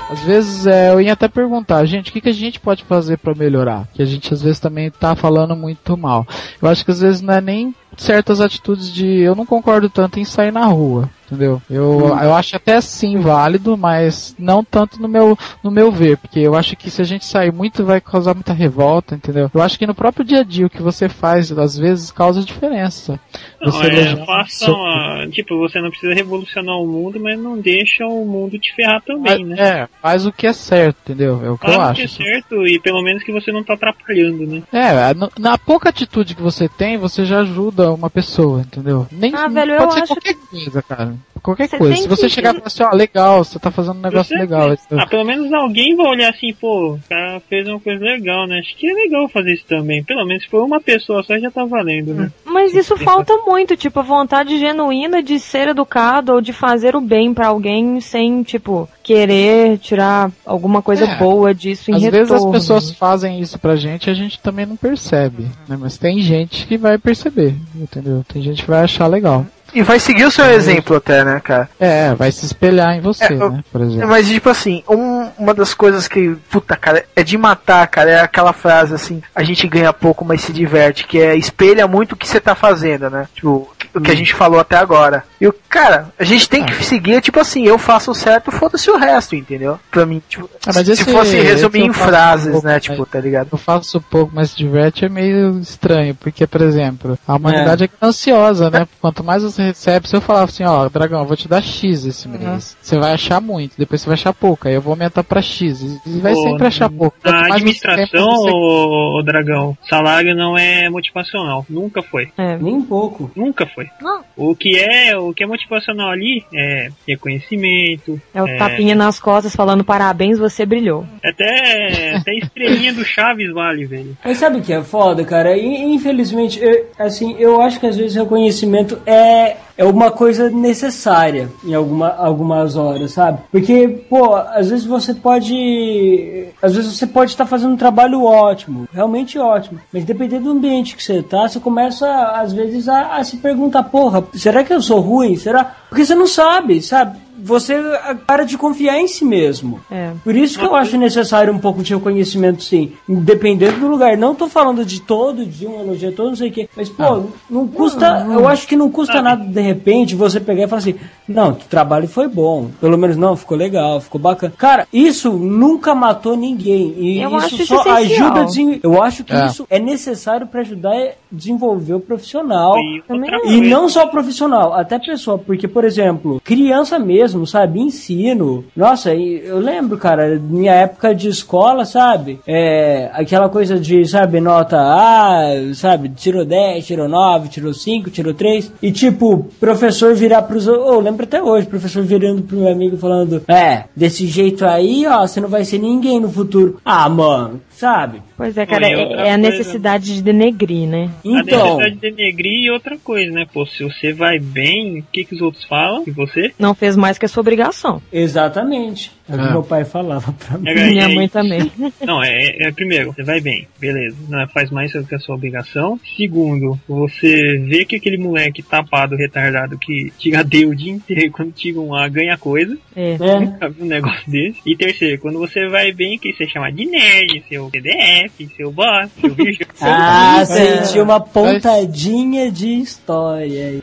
Às vezes é, eu ia até perguntar, gente, o que, que a gente pode fazer pra melhorar? Que a gente às vezes também tá falando muito mal. Eu acho que às vezes não é nem certas atitudes de eu não concordo tanto em sair na rua, entendeu? Eu, eu acho até sim válido, mas não tanto no meu no meu ver, porque eu acho que se a gente sair muito vai causar muita revolta, entendeu? Eu acho que no próprio dia a dia o que você faz às vezes causa diferença. Não, Você é, façam a, tipo, você não precisa revolucionar o mundo, mas não deixa o mundo te ferrar também, né? É, faz o que é certo, entendeu? É o que eu Faz o acho. que é certo e pelo menos que você não tá atrapalhando, né? É, no- na pouca atitude que você tem, você já ajuda uma pessoa, entendeu? Nem Ah, não velho, eu pode ser acho qualquer coisa, cara. Qualquer Você coisa. tem Se você que- chegar e falar assim, ó, legal, você tá fazendo um negócio Você- legal. isso- Ah, pelo menos alguém vai olhar assim, pô, o cara fez uma coisa legal, né? Acho que é legal fazer isso também. Pelo menos se for uma pessoa só já tá valendo, né? Mas isso falta muito, tipo, a vontade genuína de ser educado ou de fazer o bem pra alguém sem, tipo, querer tirar alguma coisa É. boa disso em Às retorno. vezes as pessoas fazem isso pra gente e a gente também não percebe, né? Mas tem gente que vai perceber, entendeu? Tem gente que vai achar legal. E vai seguir o seu exemplo até, né, cara? É, vai se espelhar em você, É, né? Por exemplo. Mas, tipo assim, um- uma das coisas que, puta, cara, é de matar, cara, é aquela frase assim, a gente ganha pouco, mas se diverte, que é espelha muito o que você tá fazendo, né? Tipo, o que a gente falou até agora. E o, cara, a gente tem que seguir, tipo assim, eu faço o certo, foda-se o resto, entendeu? Pra mim, tipo, Ah, mas se esse- fosse resumir em frases, um pouco, né, tipo, tá ligado? Eu faço pouco, mas se diverte é meio estranho, porque, por exemplo, a humanidade é, ansiosa, né? Quanto mais você recebe, se eu falar assim, ó, dragão, eu vou te dar X esse mês, você vai achar muito, depois você vai achar pouco, aí eu vou aumentar pra X, e vai Pô, sempre achar pouco. Quanto Na administração, você- ô, ô, Dragão, salário não é motivacional. Nunca foi. É. Nem um pouco. Nunca foi. Não. O que é, o que é motivacional ali é reconhecimento, É o É. tapinha nas costas falando parabéns, você brilhou. até, até estrelinha do Chaves vale, velho. Mas sabe o que é foda, cara? Infelizmente, eu, assim, eu acho que às vezes reconhecimento é, é uma coisa necessária em alguma, algumas horas, sabe? Porque, pô, às vezes você pode. Às vezes você pode estar fazendo um trabalho ótimo, realmente ótimo. Mas dependendo do ambiente que você tá, você começa, às vezes, a, a se perguntar, porra, será que eu sou ruim? Será? Porque você não sabe, sabe? Você para de confiar em si mesmo. É. Por isso que eu acho necessário um pouco de reconhecimento, sim. Independente do lugar. Não tô falando de todo, de um elogio todo, não sei o quê. Mas, pô, não custa. Eu acho que não custa nada, de repente, você pegar e falar assim: não, o trabalho foi bom. Pelo menos, não, ficou legal, ficou bacana. Cara, isso nunca matou ninguém. E Eu isso acho isso só essencial. ajuda a desen... Eu acho que É. isso é necessário para ajudar a desenvolver o profissional. E. E não só profissional, até pessoa, porque, por exemplo, criança mesmo, sabe, ensino. Nossa, eu lembro, cara, minha época de escola, sabe, é, aquela coisa de, sabe, nota A, sabe, tirou 10, tirou 9, tirou 5, tirou 3, e tipo, professor virar pros, oh, eu lembro até hoje, professor virando pro meu amigo falando, é, desse jeito aí, ó, você não vai ser ninguém no futuro. Ah, mano, sabe? Pois é, cara, é, outra é a coisa- necessidade de denegrir, né? a Então, necessidade de denegrir e outra coisa, né? Pô, se você vai bem, o que, que os outros falam? E você? Não fez mais que a sua obrigação. exatamente. É o que É. meu pai falava pra mim. É, é, Minha é mãe também. Não, é, é primeiro, você vai bem, beleza. Não é- faz mais do que a sua obrigação. Segundo, você vê que aquele moleque tapado, retardado, que tira D o dia inteiro quando tira um A, ganha coisa. É. É. Nunca vi um negócio desse. E terceiro, quando você vai bem, que você chama de nerd, seu PDF, seu boss, seu virgão. Ah, É. senti uma pontadinha de história aí.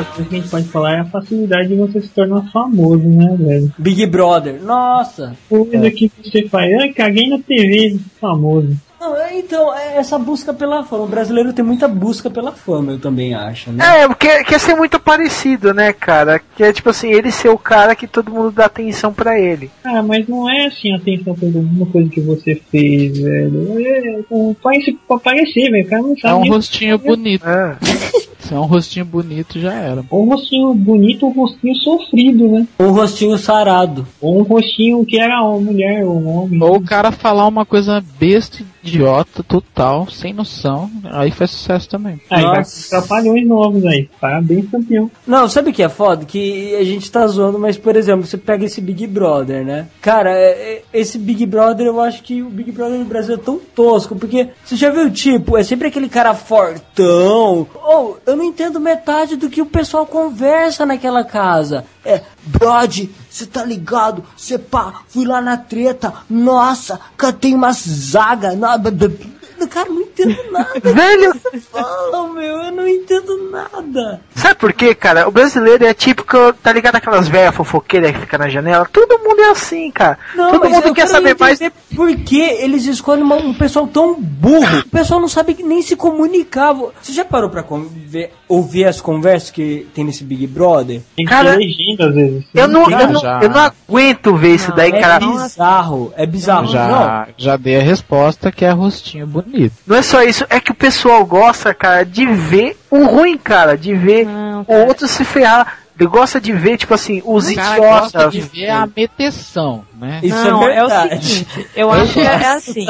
A coisa que a gente pode falar é a facilidade de você se tornar famoso, né, velho? Big Brother, nossa! Coisa que você faz, ah, caguei na TV, famoso. Não, é, então, é essa busca pela fama. O brasileiro tem muita busca pela fama, eu também acho, né? É, porque quer ser muito parecido, né, cara? Que é tipo assim, ele ser o cara que todo mundo dá atenção pra ele. Ah, mas não é assim atenção por alguma coisa que você fez, velho. É, um, parece pra aparecer, velho. O cara não É sabe um nem rostinho bonito. É. Se é um rostinho bonito, já era. Ou um rostinho bonito ou um rostinho sofrido, né? Um rostinho sarado. Ou um rostinho que era uma mulher ou um homem. Ou o cara falar uma coisa besta, idiota, total, sem noção, aí faz sucesso também. Aí vai Nossa. com trapalhões novos aí. Parabéns, campeão. Não, sabe o que é foda? Que a gente tá zoando, mas, por exemplo, você pega esse Big Brother, né? Cara, é- é- esse Big Brother, eu acho que o Big Brother no Brasil é tão tosco, porque você já viu, tipo, é sempre aquele cara fortão. Ou, eu não entendo metade do que o pessoal conversa naquela casa. É, Brody, você tá ligado? Você pá, fui lá na treta, nossa, catei umas zaga. na- Cara, eu não entendo nada. Velho, Fala, meu, eu não entendo nada. Sabe por quê, cara? O brasileiro é típico, tá ligado aquelas velhas fofoqueiras que ficam na janela? Todo mundo é assim, cara. Todo mas mundo eu quer quero saber mais. Por que eles escolhem um pessoal tão burro? O pessoal não sabe nem se comunicar. Você já parou pra ouvir as conversas que tem nesse Big Brother? Tem que Cara, legenda às vezes. Eu não, eu, não, eu não aguento ver isso daí, É cara. bizarro, é bizarro. Não, Já, já dei a resposta que é rostinho bonito. Não é só isso, é que o pessoal gosta, cara, de ver o ruim, cara, de ver Não, o cara. outro se ferrar. Ele gosta de ver, tipo assim, os O cara gosta idiotas. de ver a meteção, né? Isso não, é é, o seguinte, eu acho que é assim.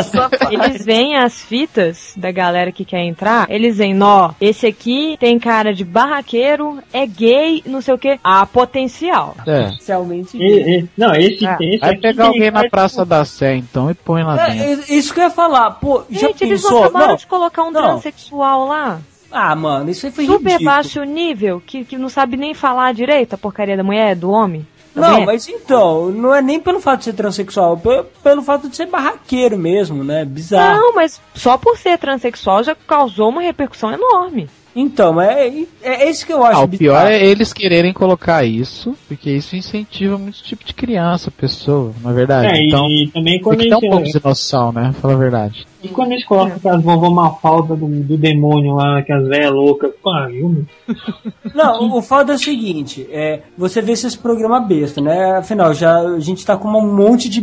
Eles veem as fitas da galera que quer entrar, eles veem, ó, esse aqui tem cara de barraqueiro, é gay, não sei o que. Ah, potencial. É. Especialmente. E- e- não, esse, esse Vai pegar alguém na Praça da Sé, então, e põe lá É, dentro. é, isso que eu ia falar, pô, já Gente, eles não pensou? acabaram Não. de colocar um não. transexual lá. Ah, mano, isso aí foi Super ridículo. baixo nível, que, que não sabe nem falar direito a porcaria da mulher, do homem. da Não, mulher. mas então, não é nem pelo fato de ser transexual, pelo, pelo fato de ser barraqueiro mesmo, né? Bizarro. Não, mas só por ser transexual já causou uma repercussão enorme. Então, é, é, é isso que eu acho Ah, o pior é eles quererem colocar isso, porque isso incentiva muito tipo de criança, pessoa, na verdade. É, então, e também tem quando que ter um pouco de noção, né? Fala a verdade. E quando eles colocam aquelas vovó mafalda do, do demônio lá, que as velhas loucas, pariu, Não, o foda é o seguinte, é, você vê esses programas besta, né? Afinal, já, a gente tá com um monte de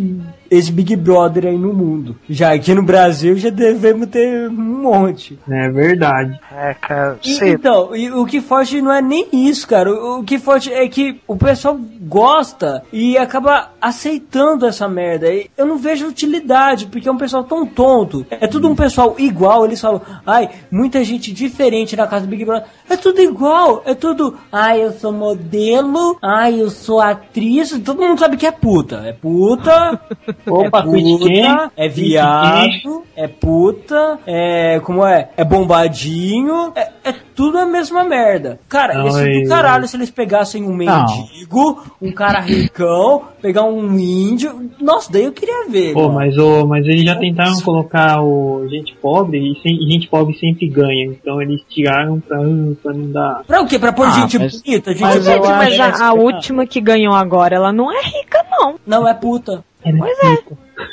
esse Big Brother aí no mundo. Já aqui no Brasil já devemos ter um monte. É verdade. É, cara, E, então, e o que foge não é nem isso, cara. O, o que foge é que o pessoal gosta e acaba aceitando essa merda. E eu não vejo utilidade, porque é um pessoal tão tonto. É tudo um pessoal igual. Eles falam, ai, muita gente diferente na casa do Big Brother. É tudo igual. É tudo, ai, eu sou modelo, ai, eu sou atriz. Todo mundo sabe que é puta. É puta. Opa, é puta, é viado, é puta, é. Como é? É bombadinho, é, é tudo a mesma merda. Cara, ia ser do caralho se eles pegassem um mendigo, um cara ricão, pegar um índio. Nossa, daí eu queria ver. Pô, mano. mas, ô, mas eles já tentaram colocar o gente pobre e, sem- e gente pobre sempre ganha. Então eles tiraram pra, pra não dar. Pra o quê? Pra pôr Ah, gente mas- bonita? Gente mas Mas, gente, mas a, a última que ganhou agora, ela não é rica, não. Não é puta. Pois é.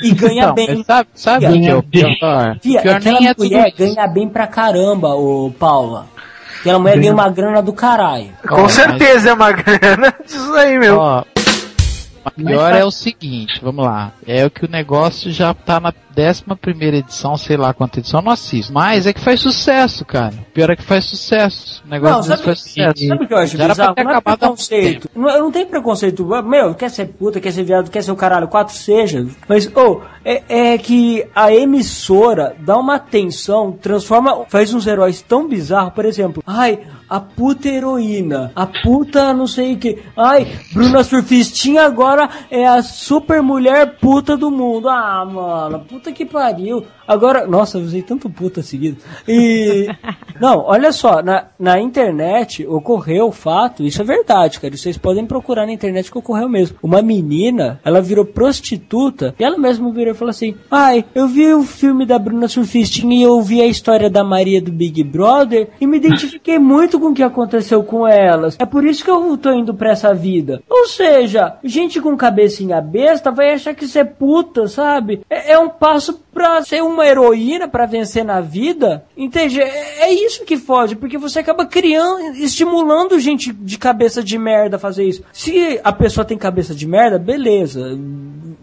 E ganha Então, bem. mas sabe, sabe o que é o pior? Fia, pior aquela nem é mulher ganha bem pra caramba, ô Paula. Aquela mulher ganha uma grana do caralho. Com certeza é uma grana disso aí, meu. Ó, o pior é o seguinte, vamos lá. É o que o negócio já tá na décima primeira edição, sei lá quanta edição, não assisto. Mas é que faz sucesso, cara. O pior é que faz sucesso. O negócio Não, sabe, faz sucesso. sabe o que eu acho Já bizarro? Não é preconceito. Não, eu não tenho preconceito. Meu, quer ser puta, quer ser viado, quer ser o caralho, quatro seja. Mas, ô, é, é que a emissora dá uma atenção, transforma, faz uns heróis tão bizarros, por exemplo, ai, a puta heroína, a puta não sei o que, ai, Bruna Surfistinha agora é a super mulher puta do mundo. Ah, mano, puta que pariu. Agora, nossa, eu usei tanto puta seguido. E. Não, olha só, na, na internet ocorreu o fato, isso é verdade, cara. Vocês podem procurar na internet que ocorreu mesmo. Uma menina, ela virou prostituta e ela mesma virou e falou assim: Ai, eu vi o filme da Bruna Surfistinha e eu vi a história da Maria do Big Brother e me identifiquei muito com o que aconteceu com elas. É por isso que eu tô indo pra essa vida. Ou seja, gente com cabecinha besta vai achar que ser puta, sabe? É, é um passo pra ser uma heroína pra vencer na vida. Entende? É, é isso que foge, porque você acaba criando, estimulando gente de cabeça de merda a fazer isso. Se a pessoa tem cabeça de merda, beleza.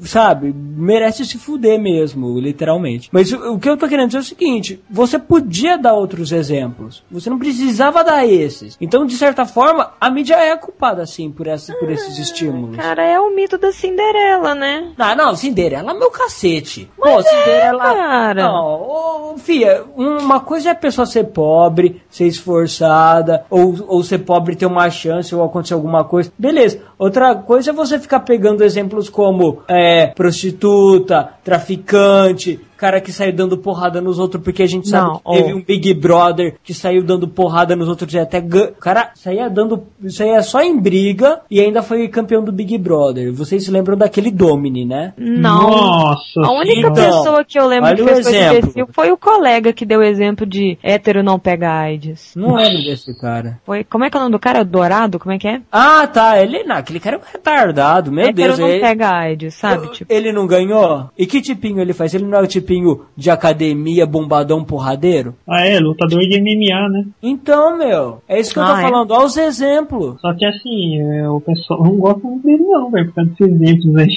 Sabe? Merece se fuder mesmo, literalmente. Mas o, o que eu tô querendo dizer é o seguinte: você podia dar outros exemplos. Você não precisava dar esses. Então, de certa forma, a mídia é culpada, sim, por, essa, por esses estímulos. Cara, é o mito da Cinderela, né? Ah, não, Cinderela é meu cacete. Pô, Cinderela. Cara. Não, ô, fia, uma coisa é a pessoa ser pobre, ser esforçada, ou, ou ser pobre ter uma chance, ou acontecer alguma coisa. Beleza. Outra coisa é você ficar pegando exemplos como é, prostituta, traficante, cara que saiu dando porrada nos outros, porque a gente sabe Não, que teve ó. um Big Brother que saiu dando porrada nos outros e até gan- cara saía dando isso aí é só em briga e ainda foi campeão do Big Brother. Vocês se lembram daquele Domini, né? Não. Nossa A única Então, pessoa que eu lembro que fez coisa imbecil foi o colega que deu o exemplo de hétero não pega AIDS. Não lembro desse cara. Foi, como é que é o nome do cara? Dourado? Como é que é? Ah, tá, ele não, aquele cara é um retardado, meu hétero Deus. não ele- pega AIDS, sabe? Tipo, Ele não ganhou? E que tipinho ele faz? Ele não é o tipinho de academia, bombadão, porradeiro? Ah, é, lutador de MMA, né? Então, meu, é isso que eu tô Ah, é? falando. Olha os exemplos. Só que assim, é, o pessoal não gosta muito dele não, velho, por causa desses exemplos aí.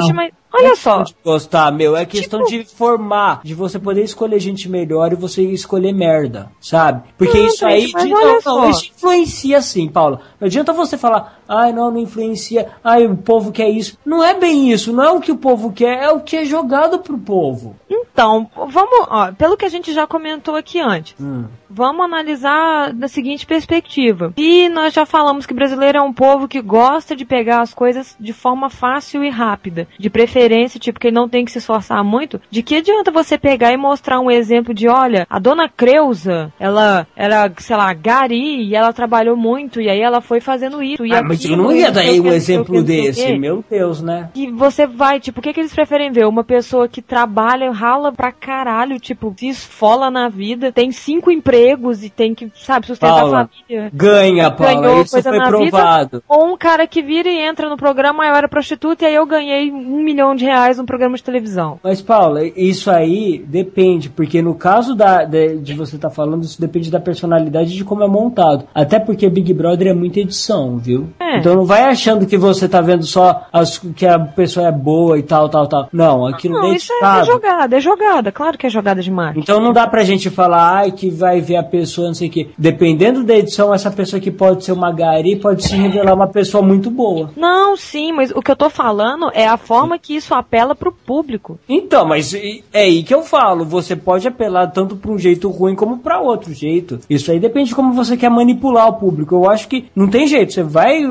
Ô, mas olha só. De gostar, meu, é questão Tipo- de formar, de você poder escolher gente melhor e você escolher merda, sabe? Porque Não, isso aí, gente, não, não, isso influencia sim, Paula. Não adianta você falar, ai não, não influencia, ai o povo quer isso. Não é bem isso, não é o que o povo quer, é o que é jogado pro povo. Então, vamos, ó, pelo que a gente já comentou aqui antes, Hum. vamos analisar da seguinte perspectiva. E nós já falamos que o brasileiro é um povo que gosta de pegar as coisas de forma fácil e rápida. De preferência, tipo, que ele não tem que se esforçar muito. De que adianta você pegar e mostrar um exemplo de, olha, a dona Creuza, ela era, sei lá, gari, e ela trabalhou muito, e aí ela foi fazendo isso. E Ah, mas eu não ia dar aí um exemplo desse, meu Deus, né? E você vai, tipo, o que, que eles preferem ver? Uma pessoa que trabalha, rala pra caralho, tipo, se esfola na vida, tem cinco empregos e tem que, sabe, sustentar Paula, a família. Ganha, Paula, Ganhou isso coisa foi na provado. vida, ou um cara que vira e entra no programa, "Ah, eu era prostituta e aí eu ganhei um milhão de reais num programa de televisão. Mas, Paula, isso aí depende, porque no caso da, de, de você estar falando, isso depende da personalidade de como é montado. Até porque Big Brother é muita edição, viu? É. Então não vai achando que você tá vendo só as, que a pessoa é boa e tal, tal, tal. Não, aquilo Não, é isso é, é jogada, é jogada, claro que é jogada demais. Então não dá pra gente falar, ai, que vai ver a pessoa, não sei o quê. Dependendo da edição, essa pessoa que pode ser uma gari pode se revelar uma pessoa muito boa. Não, sim, mas o que eu tô falando é a forma que isso apela pro público. Então, mas é aí que eu falo. Você pode apelar tanto para um jeito ruim como para outro jeito. Isso aí depende de como você quer manipular o público. Eu acho que não tem jeito. Você vai,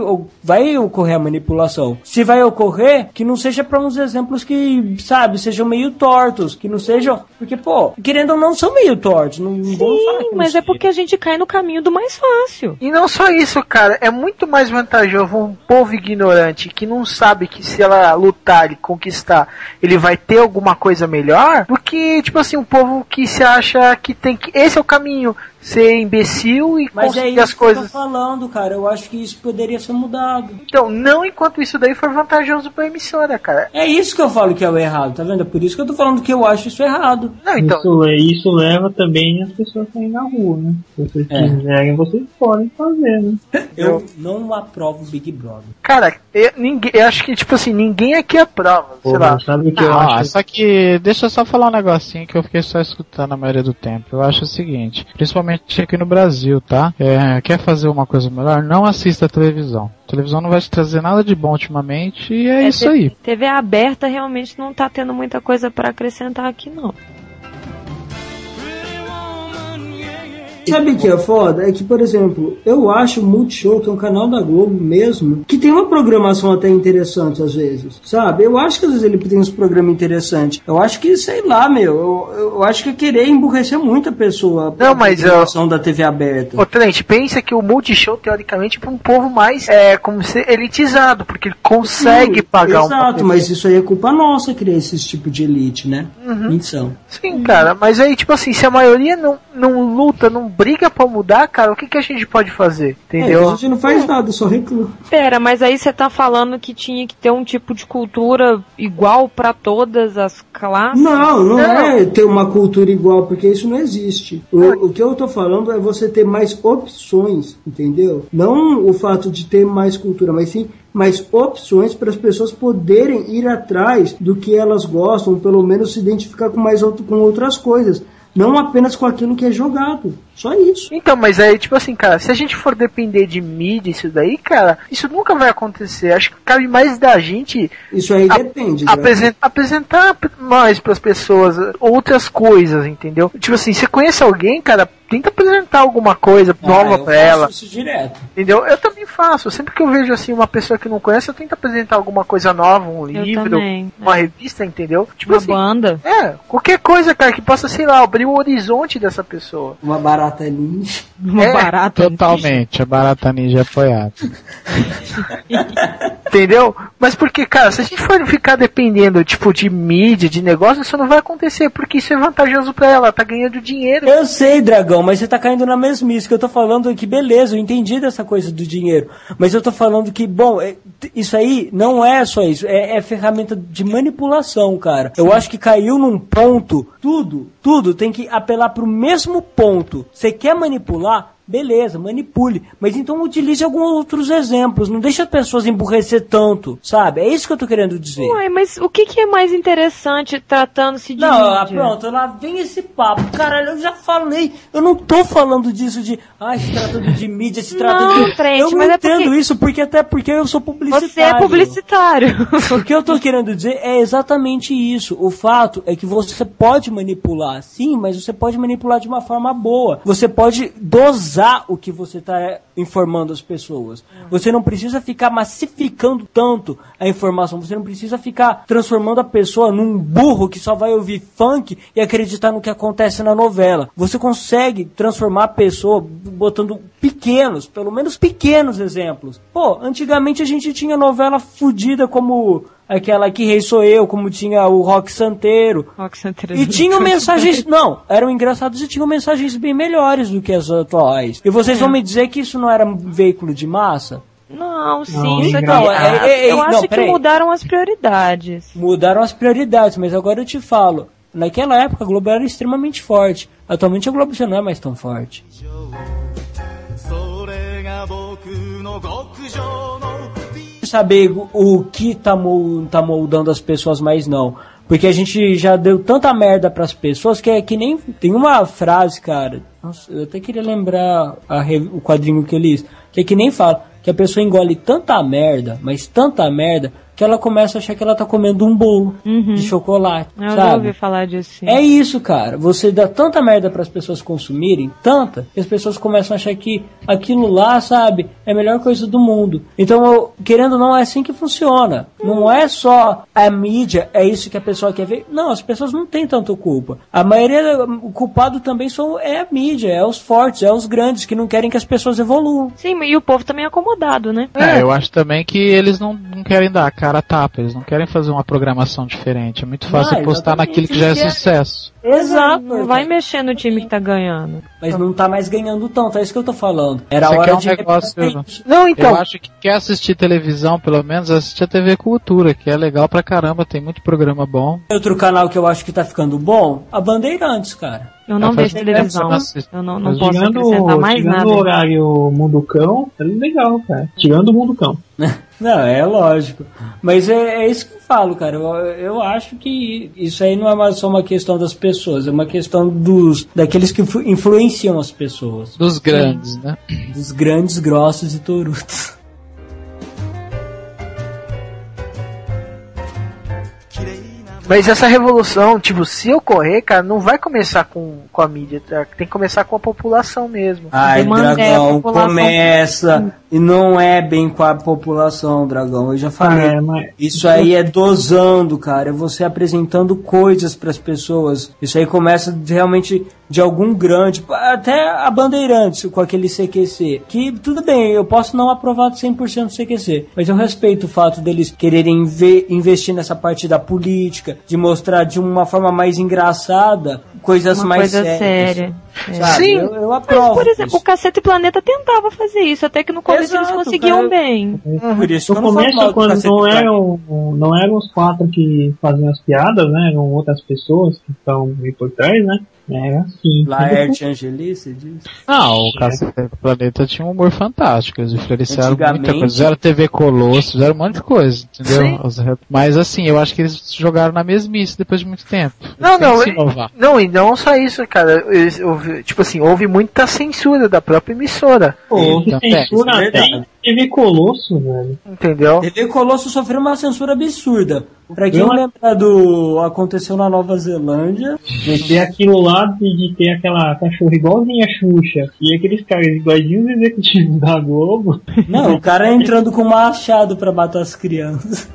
vai ocorrer a manipulação. Se vai ocorrer, que não seja para uns exemplos que, sabe, sejam meio tortos. Que não sejam. Porque, pô, querendo ou não, são meio tortos. Não, Sim, não mas é porque a gente cai no caminho do mais fácil. E não só isso, cara, é muito mais vantajoso um povo ignorante que não sabe que se ela lutar e conquistar, ele vai ter alguma coisa melhor, do que, tipo assim, um povo que se acha que tem que. Esse é o caminho, ser imbecil e Mas é conseguir isso as que eu tô coisas. falando, cara. Eu acho que isso poderia ser mudado. Então, não enquanto isso daí for vantajoso pra emissora, cara. É isso que eu falo que é o errado, tá vendo? É por isso que eu tô falando que eu acho isso errado. Não, então. Isso, é- isso leva também as pessoas a na rua, né? Se vocês É. quiserem, vocês podem fazer, né? Eu não aprovo Big Brother. Cara, eu, ninguém, eu acho que, tipo assim, ninguém aqui aprova. Sei lá. sabe o que eu Não, acho? só que deixa eu só falar um negocinho que eu fiquei só escutando a maioria do tempo. Eu acho o seguinte, principalmente aqui no Brasil, tá? É, quer fazer uma coisa melhor? Não assista a televisão. A televisão não vai te trazer nada de bom ultimamente e é, É, isso aí. TV aberta realmente não tá tendo muita coisa pra acrescentar aqui, não. Sabe o que é foda? É que, por exemplo, eu acho o Multishow, que é um canal da Globo mesmo, que tem uma programação até interessante às vezes, sabe? Eu acho que às vezes ele tem uns programas interessantes. Eu acho que, sei lá, meu, eu, eu acho que é querer emburrecer muito a pessoa. Não, mas eu- da TV aberta. Ô, Trent, pensa que o Multishow, teoricamente, é pra um povo mais, é, como ser elitizado, porque ele consegue Sim, pagar um Exato, mas isso aí é culpa nossa criar esse tipo de elite, né? Uhum. Então. Sim, cara, mas aí, tipo assim, se a maioria não, não luta, não briga pra mudar, cara, o que, que a gente pode fazer? É, Entendeu? a gente não faz nada, só reclama. Pera, mas aí você tá falando que tinha que ter um tipo de cultura igual pra todas as classes? Não, não, Não. é ter uma cultura igual, porque isso não existe. O, o que eu tô falando é você ter mais opções, entendeu? Não o fato de ter mais cultura, mas sim mais opções para as pessoas poderem ir atrás do que elas gostam, pelo menos se identificar com mais outro, com outras coisas. Não apenas com aquilo que é jogado. Só isso. Então, mas aí, tipo assim, cara, se a gente for depender de mídia, isso daí, cara, isso nunca vai acontecer. Acho que cabe mais da gente Isso aí depende. né? apresen- apresentar mais pras pessoas outras coisas, entendeu? Tipo assim, você conhece alguém, cara, tenta apresentar alguma coisa Ah, nova faço ela. Isso direto. Entendeu? Eu também faço. Sempre que eu vejo assim uma pessoa que não conhece, eu tento apresentar alguma coisa nova, um livro, também. uma revista, entendeu? Tipo Uma assim, banda. é, qualquer coisa, cara, que possa, sei lá, abrir o horizonte dessa pessoa. Uma barata ninja. Uma É, barata. Totalmente, a Barata Ninja é apoiada. Entendeu? Mas porque, cara, se a gente for ficar dependendo, tipo, de mídia, de negócio, isso não vai acontecer, porque isso é vantajoso pra ela, ela tá ganhando dinheiro. Eu sei, dragão, mas você tá caindo na mesmice. Que eu tô falando é que, beleza, eu entendi dessa coisa do dinheiro. Mas eu tô falando que, bom, é- isso aí não é só isso. É, é ferramenta de manipulação, cara. Eu acho que caiu num ponto. Tudo, tudo tem que apelar pro mesmo ponto. Você quer manipular? Beleza, manipule. Mas então utilize alguns outros exemplos. Não deixe as pessoas emburrecer tanto, sabe? É isso que eu tô querendo dizer. Ué, mas o que, que é mais interessante tratando-se de Não, ah, mídia? pronto, lá vem esse papo. Caralho, eu já falei. Eu não tô falando disso de. Ai, se tratando de mídia, se tratando Não, de. Trent, eu não é entendo porque- isso, porque até porque eu sou publicitário. Você é publicitário. O que eu tô querendo dizer é exatamente isso. O fato é que você pode manipular, sim, mas você pode manipular de uma forma boa. Você pode dosar o que você está informando as pessoas. Você não precisa ficar massificando tanto a informação. Você não precisa ficar transformando a pessoa num burro que só vai ouvir funk e acreditar no que acontece na novela. Você consegue transformar a pessoa botando pequenos, pelo menos pequenos exemplos. Pô, antigamente a gente tinha novela fudida como aquela que Rei Sou Eu, como tinha o Rock Santeiro. Rock Santeiro. E tinham mensagens. Não, eram engraçados e tinham mensagens bem melhores do que as atuais. E vocês vão me dizer que isso não era um veículo de massa? Não, sim, Não, isso aqui. não, é- é- é- eu não, acho que mudaram as prioridades. Mudaram as prioridades, mas agora eu te falo. Naquela época a Globo era extremamente forte. Atualmente a Globo já não é mais tão forte. Saber o que tá, tá moldando as pessoas mais não. Porque a gente já deu tanta merda pras pessoas que é que nem. Tem uma frase, cara. Nossa, eu até queria lembrar o quadrinho que eu li. Que é que nem fala que a pessoa engole tanta merda, mas tanta merda, que ela começa a achar que ela tá comendo um bolo de chocolate. Eu já sabe? ouvi falar disso. sim. É isso, cara. Você dá tanta merda para as pessoas consumirem, tanta, que as pessoas começam a achar que aquilo lá, sabe, é a melhor coisa do mundo. Então, eu- querendo ou não, é assim que funciona. Não é só a mídia, é isso que a pessoa quer ver. Não, as pessoas não têm tanto culpa. A maioria, o culpado também são, é a mídia, é os fortes, é os grandes que não querem que as pessoas evoluam. Sim, e o povo também é acomodado, né? É, eu acho também que eles não, não querem dar a cara a tapa, eles não querem fazer uma programação diferente. É muito fácil Ah, apostar naquilo que já é querem. sucesso. Exato. Não vai mexer no time que tá ganhando. Mas não tá mais ganhando tanto, é isso que eu tô falando. Era Você hora quer um de negócio- isso. Não, então. Eu acho que quer assistir televisão, pelo menos assistir a TV Cultura, que é legal pra caramba, tem muito programa bom. Outro canal que eu acho que tá ficando bom, a Bandeirantes, cara. Eu não vejo televisão. eu não não, posso Tirando, acrescentar mais tirando nada. o horário Mundo Cão, é legal, cara. Tirando o Mundo Cão. Não, é lógico. Mas é, é isso que falo, cara. Eu, eu acho que isso aí não é mais só uma questão das pessoas, é uma questão dos daqueles que influ- influenciam as pessoas. Dos grandes, né? Dos grandes, grossos e torutos. Mas essa revolução, tipo, se ocorrer, cara, não vai começar com, com a mídia, tá? tem que começar com a população mesmo. Ai, é a dragão, população. começa. E não é bem com a população, dragão. Eu já falei. É, mas Isso aí é dosando, cara. É você apresentando coisas para as pessoas. Isso aí começa de- realmente de algum grande, até a Bandeirantes com aquele CQC. Que tudo bem, eu posso não aprovar 100% do CQC, mas eu respeito o fato deles quererem inve- investir nessa parte da política, de mostrar de uma forma mais engraçada coisas Uma mais coisa sérias. séria. Sabe? Sim. Eu, eu Mas, aprovo. por exemplo, isso. o Cacete Planeta tentava fazer isso, até que no começo eles Exato, conseguiam cara. bem. Por isso no começo, do quando não eram, não eram os quatro que faziam as piadas, né? Eram outras pessoas que estão aí por trás, né? Era assim. Laerte Angelice diz. Ah, o Cacete do Planeta tinha um humor fantástico, eles influenciaram muita coisa. Fizeram TV Colosso, fizeram um monte de coisa, entendeu? Rap- Mas assim, eu acho que eles jogaram na mesmice depois de muito tempo. Eles Não, não, que se é- inovar. Não, e não só isso, cara. Eles- houve- tipo assim, houve muita censura da própria emissora. Houve Então, censura é, TV Colosso, velho. Entendeu? TV Colosso sofreu uma censura absurda. Pra quem Eu- lembra do Aconteceu na Nova Zelândia, De ter aquilo lá, de, de ter aquela cachorra igualzinha a Xuxa e aqueles caras iguaizinhos os executivos da Globo. não, o cara entrando com machado pra matar as crianças.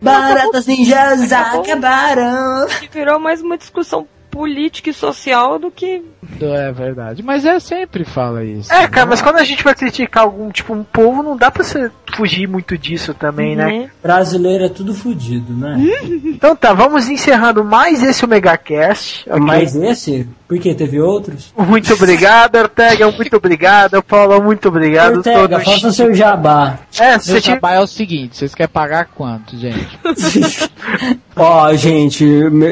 Baratas ninjas acabaram. Que virou mais uma discussão política e social do que. É verdade. Mas é sempre fala isso. É, cara, mas quando a gente vai criticar algum, tipo, um povo, não dá pra você fugir muito disso também, né? né? Brasileiro é tudo fudido, né? Então tá, vamos encerrando mais esse Omega Cast. ok? Mas esse? Porque teve outros? Muito obrigado, Ortega, muito obrigado, Paulo, muito obrigado. Ortega, todos. faça seu jabá. É, se Meu você tiver- jabá é o seguinte, vocês querem pagar quanto, gente? Ó, gente,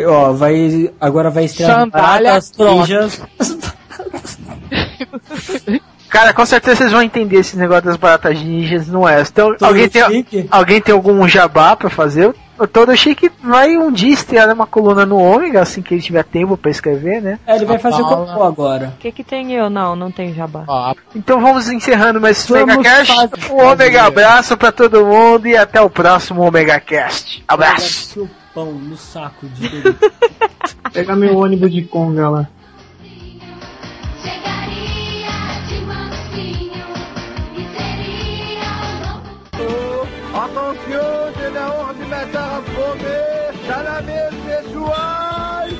ó, vai. Agora vai estrear Sandália Baratas Ninjas. Cara, com certeza vocês vão entender esse negócio das baratas ninjas no Oeste. Então, Todo alguém tem, chique. alguém tem algum jabá pra fazer? O Todo Chique vai um dia estrear uma coluna no Ômega, assim que ele tiver tempo pra escrever, né? É, ele vai fazer o Paula. cocô agora. O que que tem eu? Não, não tem jabá. Ó, a Então vamos encerrando mais esse Vamos Omega Cast. fazer- Um Omega abraço pra todo mundo e até o próximo Omega Cast. Abraço. Pão no saco de. Pegar meu ônibus de conga lá. Chegaria de mansinho e seria o novo Attention, c'est la horde du matin à fommer, Salamé, c'est soir